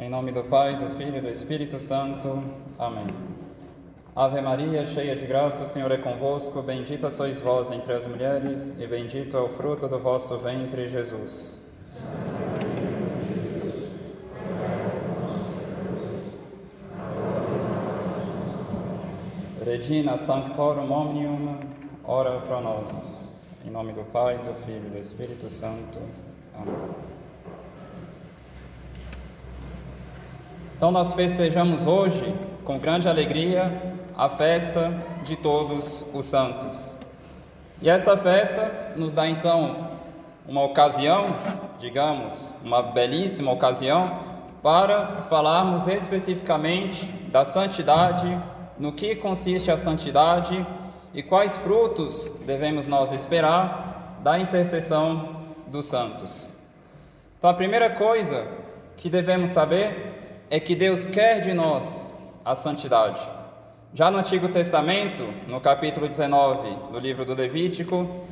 Em nome do Pai, do Filho e do Espírito Santo. Amém. Ave Maria, cheia de graça, o Senhor é convosco. Bendita sois vós entre as mulheres, e bendito é o fruto do vosso ventre, Jesus. Regina Sanctorum Omnium, ora pro nobis. Em nome do Pai, do Filho e do Espírito Santo. Amém. Então nós festejamos hoje, com grande alegria, a festa de todos os santos. E essa festa nos dá então uma ocasião, digamos, uma belíssima ocasião, para falarmos especificamente da santidade, no que consiste a santidade e quais frutos devemos nós esperar da intercessão dos santos. Então, a primeira coisa que devemos saber é que Deus quer de nós a santidade. Já no Antigo Testamento, no capítulo 19 do livro do Levítico,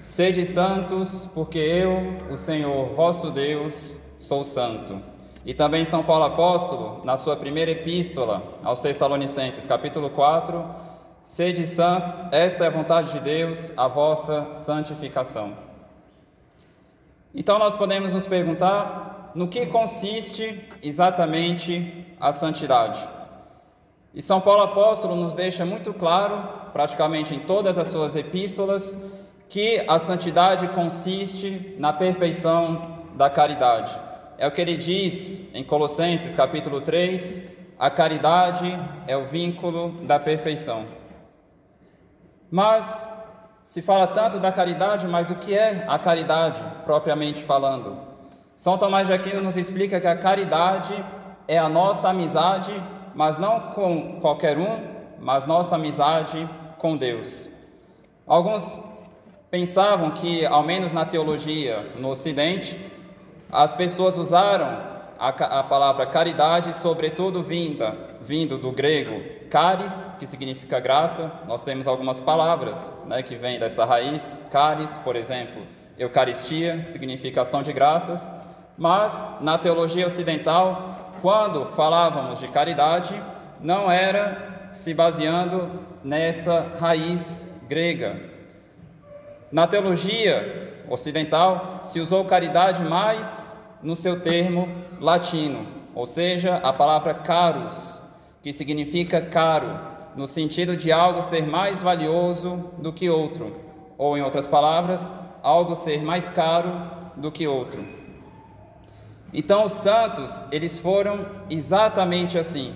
sede santos, porque eu, o Senhor vosso Deus, sou santo. E também São Paulo apóstolo, na sua primeira epístola aos Tessalonicenses, capítulo 4, sede santo, esta é a vontade de Deus, a vossa santificação. Então nós podemos nos perguntar no que consiste exatamente a santidade. E São Paulo apóstolo nos deixa muito claro, praticamente em todas as suas epístolas, que a santidade consiste na perfeição da caridade. É o que ele diz em Colossenses capítulo 3: a caridade é o vínculo da perfeição. Mas se fala tanto da caridade, mas o que é a caridade propriamente falando? São Tomás de Aquino nos explica que a caridade é a nossa amizade, mas não com qualquer um, mas nossa amizade com Deus. Alguns pensavam que, ao menos na teologia no Ocidente, as pessoas usaram a, a palavra caridade, sobretudo vinda, vindo do grego caris, que significa graça. Nós temos algumas palavras né, que vêm dessa raiz, caris, por exemplo, Eucaristia, que significa ação de graças. Mas na teologia ocidental, quando falávamos de caridade, não era se baseando nessa raiz grega. Na teologia ocidental, se usou caridade mais no seu termo latino, ou seja, a palavra caros, que significa caro, no sentido de algo ser mais valioso do que outro, ou em outras palavras, algo ser mais caro do que outro. Então os santos, eles foram exatamente assim.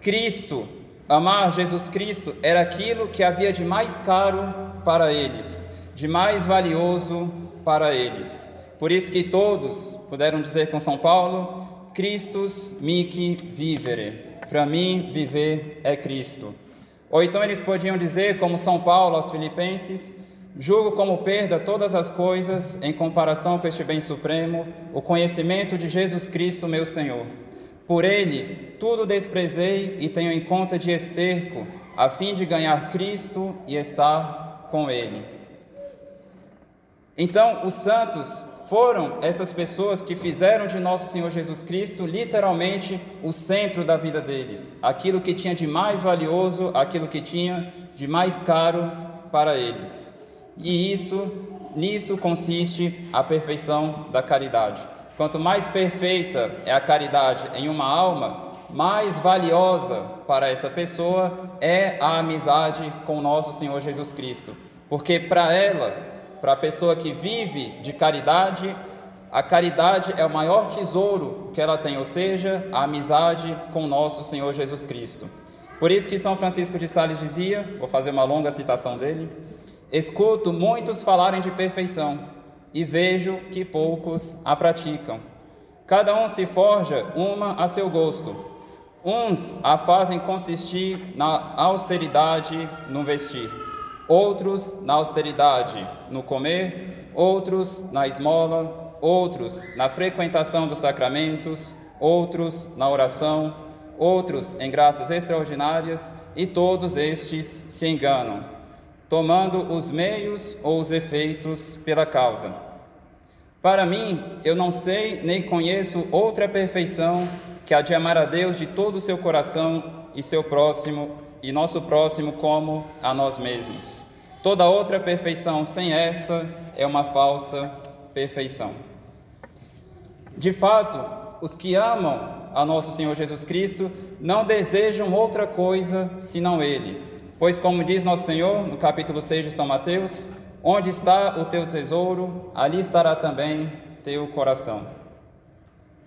Cristo, amar Jesus Cristo era aquilo que havia de mais caro para eles de mais valioso para eles. Por isso que todos puderam dizer com São Paulo: Christus mihi vivere. Para mim, viver é Cristo. Ou então eles podiam dizer, como São Paulo aos Filipenses: Julgo como perda todas as coisas em comparação com este bem supremo, o conhecimento de Jesus Cristo, meu Senhor. Por ele, tudo desprezei e tenho em conta de esterco, a fim de ganhar Cristo e estar com ele. Então, os santos foram essas pessoas que fizeram de nosso Senhor Jesus Cristo literalmente o centro da vida deles, aquilo que tinha de mais valioso, aquilo que tinha de mais caro para eles. E isso, nisso consiste a perfeição da caridade. Quanto mais perfeita é a caridade em uma alma, mais valiosa para essa pessoa é a amizade com nosso Senhor Jesus Cristo, porque para ela para a pessoa que vive de caridade, a caridade é o maior tesouro que ela tem, ou seja, a amizade com nosso Senhor Jesus Cristo. Por isso que São Francisco de Sales dizia, vou fazer uma longa citação dele: Escuto muitos falarem de perfeição e vejo que poucos a praticam. Cada um se forja uma a seu gosto. Uns a fazem consistir na austeridade no vestir outros na austeridade no comer, outros na esmola, outros na frequentação dos sacramentos, outros na oração, outros em graças extraordinárias, e todos estes se enganam, tomando os meios ou os efeitos pela causa. Para mim, eu não sei nem conheço outra perfeição que a de amar a Deus de todo o seu coração e seu próximo e nosso próximo como a nós mesmos. Toda outra perfeição sem essa é uma falsa perfeição. De fato, os que amam a nosso Senhor Jesus Cristo não desejam outra coisa senão Ele. Pois, como diz nosso Senhor no capítulo 6 de São Mateus, Onde está o teu tesouro, ali estará também teu coração.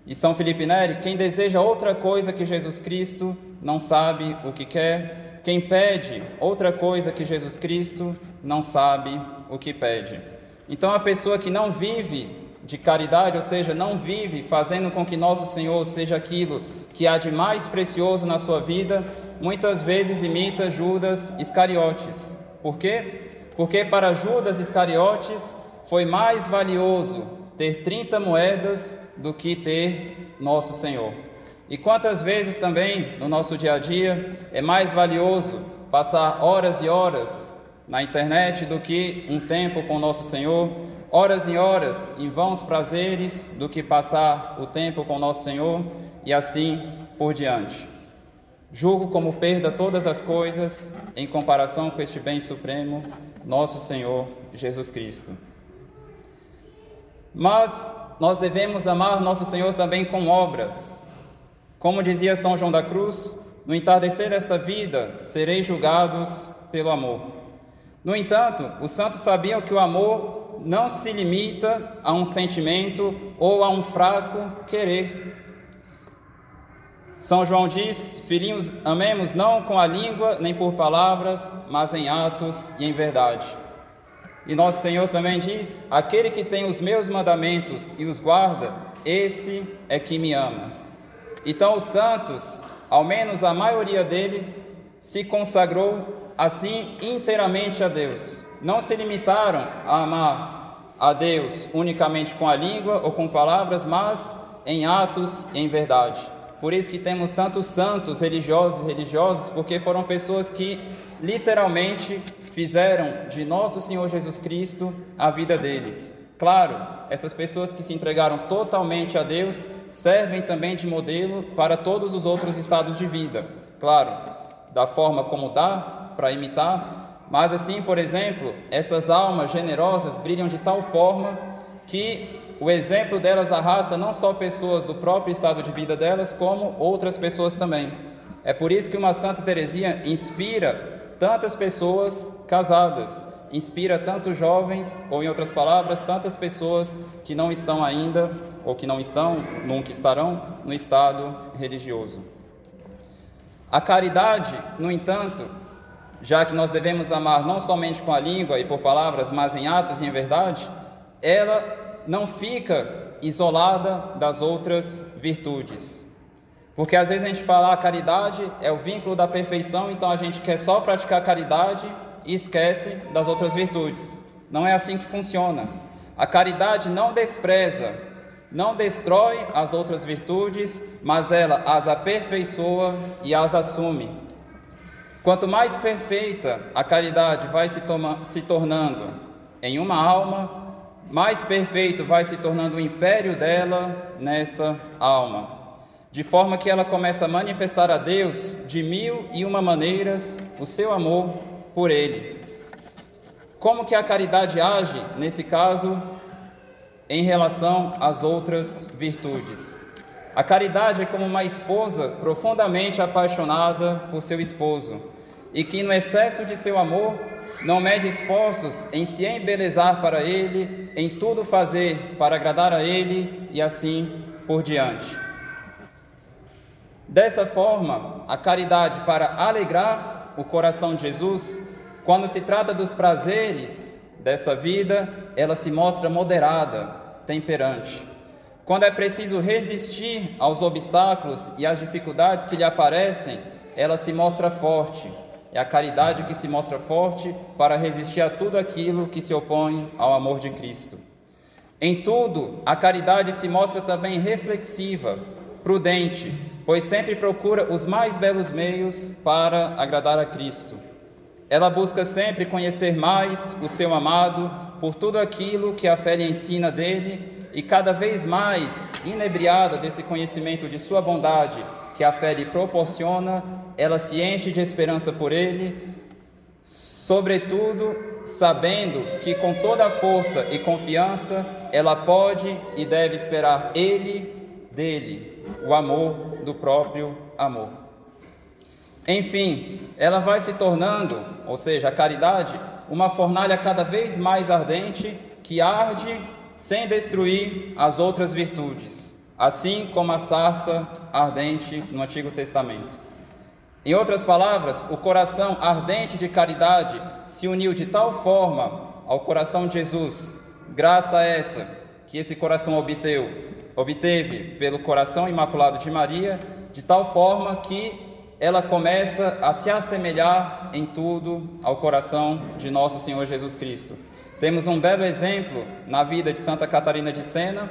E São Felipe Neri, quem deseja outra coisa que Jesus Cristo não sabe o que quer, quem pede outra coisa que Jesus Cristo não sabe o que pede. Então a pessoa que não vive de caridade, ou seja, não vive fazendo com que nosso Senhor seja aquilo que há de mais precioso na sua vida, muitas vezes imita Judas Iscariotes. Por quê? Porque para Judas Iscariotes foi mais valioso ter 30 moedas do que ter nosso Senhor. E quantas vezes também no nosso dia a dia é mais valioso passar horas e horas na internet do que um tempo com nosso Senhor, horas e horas em vãos prazeres do que passar o tempo com nosso Senhor e assim por diante. Julgo como perda todas as coisas em comparação com este bem supremo nosso Senhor Jesus Cristo. Mas nós devemos amar nosso Senhor também com obras. Como dizia São João da Cruz, no entardecer desta vida sereis julgados pelo amor. No entanto, os santos sabiam que o amor não se limita a um sentimento ou a um fraco querer. São João diz: Filhinhos, amemos não com a língua nem por palavras, mas em atos e em verdade. E nosso Senhor também diz: Aquele que tem os meus mandamentos e os guarda, esse é que me ama. Então, os santos, ao menos a maioria deles, se consagrou assim inteiramente a Deus. Não se limitaram a amar a Deus unicamente com a língua ou com palavras, mas em atos e em verdade. Por isso que temos tantos santos religiosos e religiosos, porque foram pessoas que literalmente fizeram de nosso Senhor Jesus Cristo a vida deles. Claro, essas pessoas que se entregaram totalmente a Deus servem também de modelo para todos os outros estados de vida. Claro, da forma como dá para imitar, mas assim, por exemplo, essas almas generosas brilham de tal forma que o exemplo delas arrasta não só pessoas do próprio estado de vida delas, como outras pessoas também. É por isso que uma Santa Teresinha inspira tantas pessoas casadas, inspira tantos jovens, ou em outras palavras, tantas pessoas que não estão ainda, ou que não estão, nunca estarão, no estado religioso. A caridade, no entanto, já que nós devemos amar não somente com a língua e por palavras, mas em atos e em verdade, ela não fica isolada das outras virtudes. Porque às vezes a gente fala a ah, caridade é o vínculo da perfeição, então a gente quer só praticar caridade e esquece das outras virtudes. Não é assim que funciona. A caridade não despreza, não destrói as outras virtudes, mas ela as aperfeiçoa e as assume. Quanto mais perfeita a caridade vai se, se tornando em uma alma, mais perfeito vai se tornando o império dela nessa alma, de forma que ela começa a manifestar a Deus de mil e uma maneiras o seu amor por Ele. Como que a caridade age nesse caso em relação às outras virtudes? A caridade é como uma esposa profundamente apaixonada por seu esposo e que, no excesso de seu amor, não mede esforços em se embelezar para Ele, em tudo fazer para agradar a Ele e assim por diante. Dessa forma, a caridade para alegrar o coração de Jesus, quando se trata dos prazeres dessa vida, ela se mostra moderada, temperante. Quando é preciso resistir aos obstáculos e às dificuldades que lhe aparecem, ela se mostra forte, é a caridade que se mostra forte para resistir a tudo aquilo que se opõe ao amor de Cristo. Em tudo, a caridade se mostra também reflexiva, prudente, pois sempre procura os mais belos meios para agradar a Cristo. Ela busca sempre conhecer mais o seu amado por tudo aquilo que a fé lhe ensina dele e cada vez mais inebriada desse conhecimento de Sua bondade que a fé lhe proporciona, ela se enche de esperança por Ele, sobretudo sabendo que com toda a força e confiança ela pode e deve esperar Ele dele, o amor do próprio amor. Enfim, ela vai se tornando, ou seja, a caridade, uma fornalha cada vez mais ardente que arde sem destruir as outras virtudes, assim como a sarça ardente no Antigo Testamento. Em outras palavras, o coração ardente de caridade se uniu de tal forma ao coração de Jesus, graça essa que esse coração obteu, obteve pelo coração imaculado de Maria, de tal forma que ela começa a se assemelhar em tudo ao coração de nosso Senhor Jesus Cristo. Temos um belo exemplo na vida de Santa Catarina de Sena,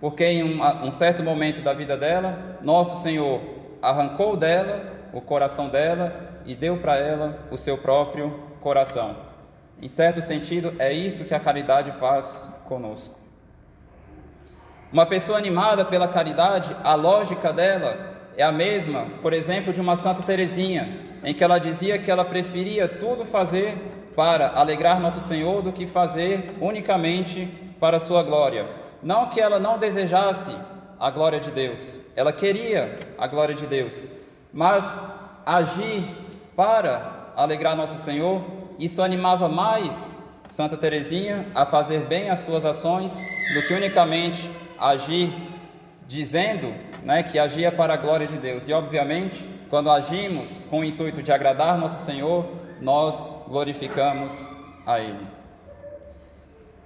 porque em um, um certo momento da vida dela, nosso Senhor arrancou dela o coração dela e deu para ela o seu próprio coração. Em certo sentido, é isso que a caridade faz conosco. Uma pessoa animada pela caridade, a lógica dela é a mesma, por exemplo, de uma Santa Teresinha, em que ela dizia que ela preferia tudo fazer para alegrar nosso Senhor do que fazer unicamente para sua glória. Não que ela não desejasse a glória de Deus, ela queria a glória de Deus, mas agir para alegrar nosso Senhor, isso animava mais Santa Teresinha a fazer bem as suas ações do que unicamente agir dizendo né, que agia para a glória de Deus. E, obviamente, quando agimos com o intuito de agradar nosso Senhor, nós glorificamos a Ele.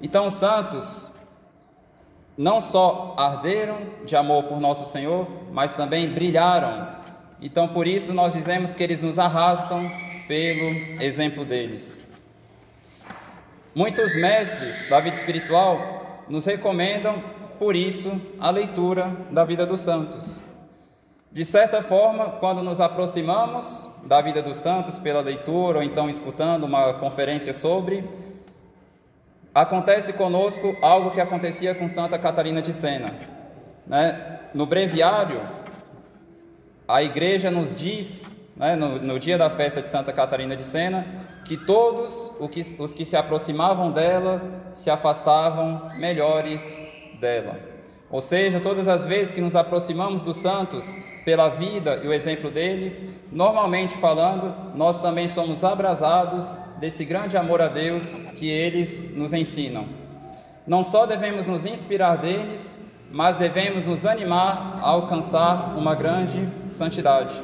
Então, os santos não só arderam de amor por nosso Senhor, mas também brilharam. Então, por isso, nós dizemos que eles nos arrastam pelo exemplo deles. Muitos mestres da vida espiritual nos recomendam por isso, a leitura da vida dos santos. De certa forma, quando nos aproximamos da vida dos santos pela leitura ou então escutando uma conferência sobre, acontece conosco algo que acontecia com Santa Catarina de Sena. Né? No breviário, a igreja nos diz, né, no, no, dia da festa de Santa Catarina de Sena, que todos os que se aproximavam dela se afastavam melhores dela. Ou seja, todas as vezes que nos aproximamos dos santos pela vida e o exemplo deles, normalmente falando, nós também somos abrasados desse grande amor a Deus que eles nos ensinam. Não só devemos nos inspirar deles, mas devemos nos animar a alcançar uma grande santidade.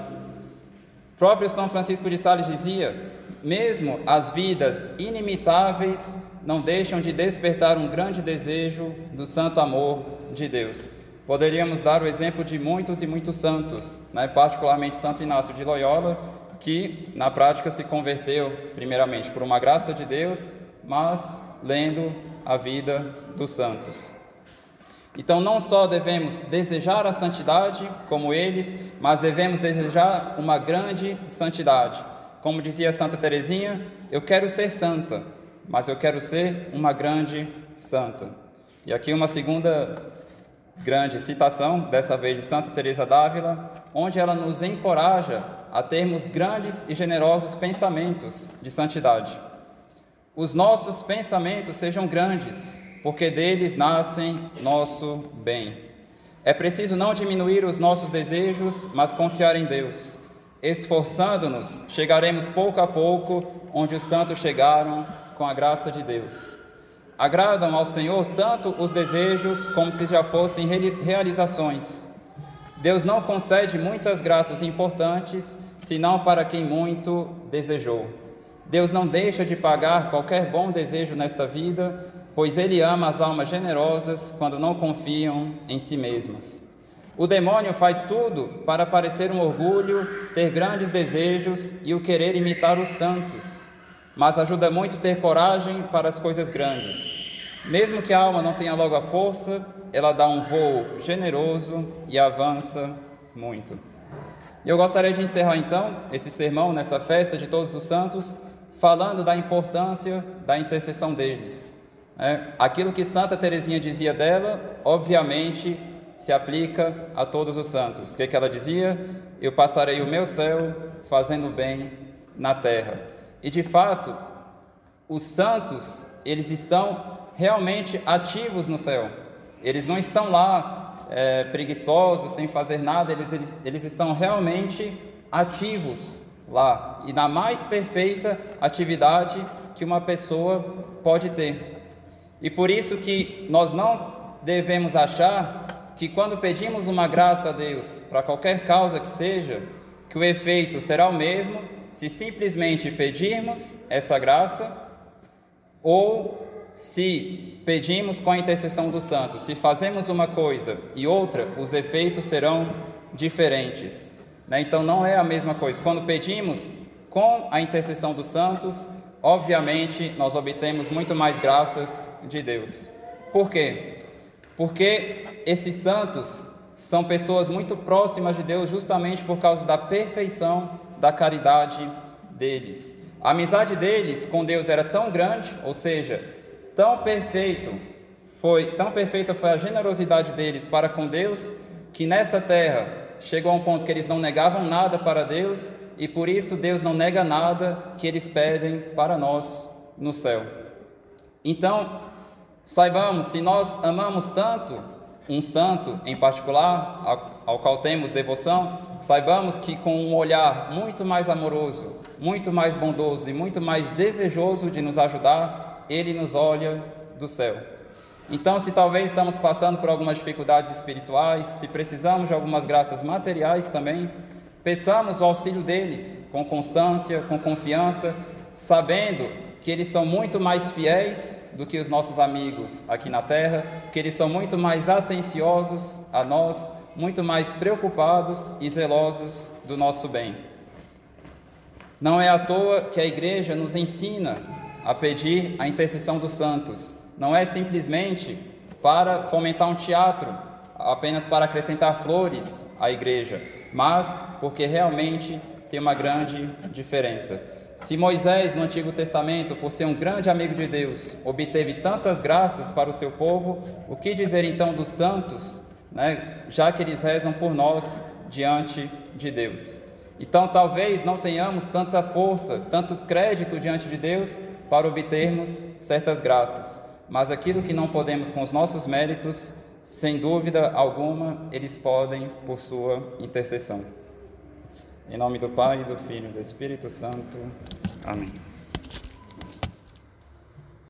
O próprio São Francisco de Sales dizia: mesmo as vidas inimitáveis não deixam de despertar um grande desejo do santo amor de Deus. Poderíamos dar o exemplo de muitos e muitos santos, né? particularmente Santo Inácio de Loyola, que na prática se converteu, primeiramente, por uma graça de Deus, mas lendo a vida dos santos. Então, não só devemos desejar a santidade como eles, mas devemos desejar uma grande santidade. Como dizia Santa Teresinha, eu quero ser santa, mas eu quero ser uma grande santa. E aqui uma segunda grande citação, dessa vez de Santa Teresa d'Ávila, onde ela nos encoraja a termos grandes e generosos pensamentos de santidade. Os nossos pensamentos sejam grandes, porque deles nascem nosso bem. É preciso não diminuir os nossos desejos, mas confiar em Deus. Esforçando-nos, chegaremos pouco a pouco onde os santos chegaram com a graça de Deus. Agradam ao Senhor tanto os desejos como se já fossem realizações. Deus não concede muitas graças importantes, senão para quem muito desejou. Deus não deixa de pagar qualquer bom desejo nesta vida, pois Ele ama as almas generosas quando não confiam em si mesmas. O demônio faz tudo para parecer um orgulho, ter grandes desejos e o querer imitar os santos mas ajuda muito ter coragem para as coisas grandes. Mesmo que a alma não tenha logo a força, ela dá um voo generoso e avança muito. E eu gostaria de encerrar então esse sermão nessa festa de todos os santos, falando da importância da intercessão deles. É, aquilo que Santa Teresinha dizia dela, obviamente, se aplica a todos os santos. O que, que ela dizia? Eu passarei o meu céu fazendo bem na terra. E de fato, os santos, eles estão realmente ativos no céu. Eles não estão lá é, preguiçosos, sem fazer nada, eles, eles, eles estão realmente ativos lá e na mais perfeita atividade que uma pessoa pode ter. E por isso que nós não devemos achar que quando pedimos uma graça a Deus, para qualquer causa que seja, que o efeito será o mesmo se simplesmente pedirmos essa graça ou se pedimos com a intercessão dos santos. Se fazemos uma coisa e outra, os efeitos serão diferentes. Né? Então não é a mesma coisa. Quando pedimos com a intercessão dos santos, obviamente nós obtemos muito mais graças de Deus. Por quê? Porque esses santos são pessoas muito próximas de Deus justamente por causa da perfeição da caridade deles. A amizade deles com Deus era tão grande, ou seja, tão perfeito foi, tão perfeita foi a generosidade deles para com Deus, que nessa terra chegou a um ponto que eles não negavam nada para Deus e por isso Deus não nega nada que eles pedem para nós no céu. Então, saibamos, se nós amamos tanto um santo em particular, ao qual temos devoção, saibamos que com um olhar muito mais amoroso, muito mais bondoso e muito mais desejoso de nos ajudar, ele nos olha do céu. Então, se talvez estamos passando por algumas dificuldades espirituais, se precisamos de algumas graças materiais também, Peçamos o auxílio deles com constância, com confiança, sabendo que eles são muito mais fiéis do que os nossos amigos aqui na terra, que eles são muito mais atenciosos a nós, muito mais preocupados e zelosos do nosso bem. Não é à toa que a igreja nos ensina a pedir a intercessão dos santos. Não é simplesmente para fomentar um teatro, apenas para acrescentar flores à igreja, mas porque realmente tem uma grande diferença. Se Moisés, no Antigo Testamento, por ser um grande amigo de Deus, obteve tantas graças para o seu povo, o que dizer então dos santos, né, já que eles rezam por nós diante de Deus? Então, talvez não tenhamos tanta força, tanto crédito diante de Deus para obtermos certas graças, mas aquilo que não podemos com os nossos méritos, sem dúvida alguma, eles podem por sua intercessão. Em nome do Pai, do Filho e do Espírito Santo. Amém.